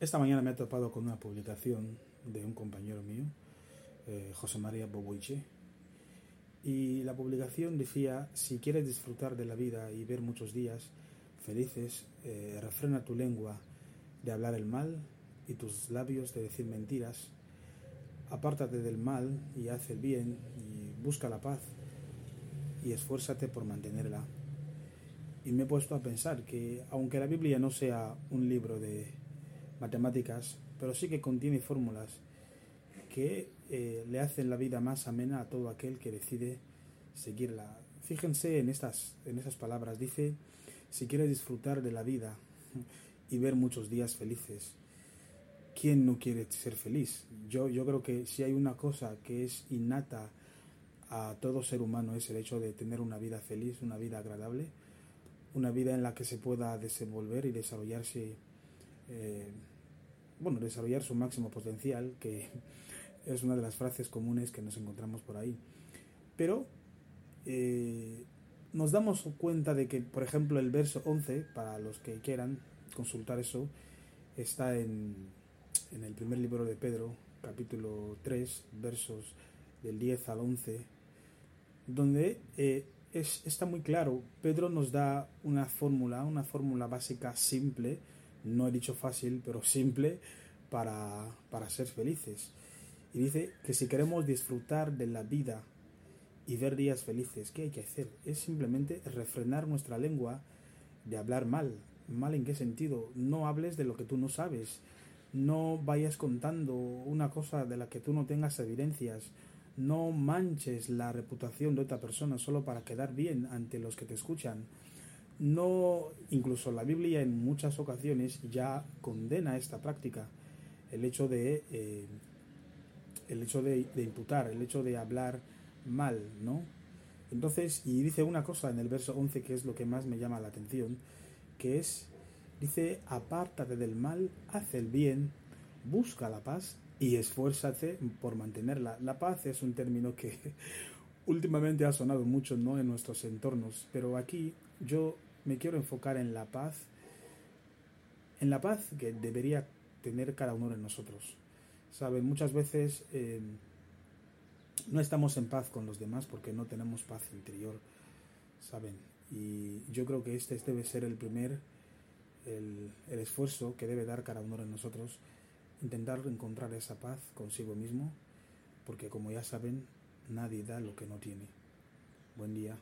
Esta mañana me he topado con una publicación de un compañero mío, eh, José María Boboiche, y la publicación decía, si quieres disfrutar de la vida y ver muchos días felices, eh, refrena tu lengua de hablar el mal y tus labios de decir mentiras, apártate del mal y haz el bien y busca la paz y esfuérzate por mantenerla. Y me he puesto a pensar que aunque la Biblia no sea un libro de matemáticas, pero sí que contiene fórmulas que eh, le hacen la vida más amena a todo aquel que decide seguirla. Fíjense en estas, en esas palabras. Dice, si quieres disfrutar de la vida y ver muchos días felices, ¿quién no quiere ser feliz? Yo, yo creo que si hay una cosa que es innata a todo ser humano es el hecho de tener una vida feliz, una vida agradable, una vida en la que se pueda desenvolver y desarrollarse eh, bueno, desarrollar su máximo potencial, que es una de las frases comunes que nos encontramos por ahí. Pero eh, nos damos cuenta de que, por ejemplo, el verso 11, para los que quieran consultar eso, está en, en el primer libro de Pedro, capítulo 3, versos del 10 al 11, donde eh, es, está muy claro, Pedro nos da una fórmula, una fórmula básica simple, no he dicho fácil, pero simple para, para ser felices. Y dice que si queremos disfrutar de la vida y ver días felices, ¿qué hay que hacer? Es simplemente refrenar nuestra lengua de hablar mal. ¿Mal en qué sentido? No hables de lo que tú no sabes. No vayas contando una cosa de la que tú no tengas evidencias. No manches la reputación de otra persona solo para quedar bien ante los que te escuchan no, incluso la Biblia en muchas ocasiones ya condena esta práctica, el hecho de, eh, el hecho de, imputar, el hecho de hablar mal, ¿no? Entonces, y dice una cosa en el verso 11 que es lo que más me llama la atención, que es, dice, apártate del mal, haz el bien, busca la paz y esfuérzate por mantenerla. La paz es un término que últimamente ha sonado mucho ¿no? en nuestros entornos, pero aquí yo me quiero enfocar en la paz, en la paz que debería tener cada uno de nosotros. Saben, muchas veces eh, no estamos en paz con los demás porque no tenemos paz interior, saben. Y yo creo que este debe ser el primer, el, el esfuerzo que debe dar cada uno de nosotros, intentar encontrar esa paz consigo mismo, porque como ya saben, nadie da lo que no tiene. Buen día.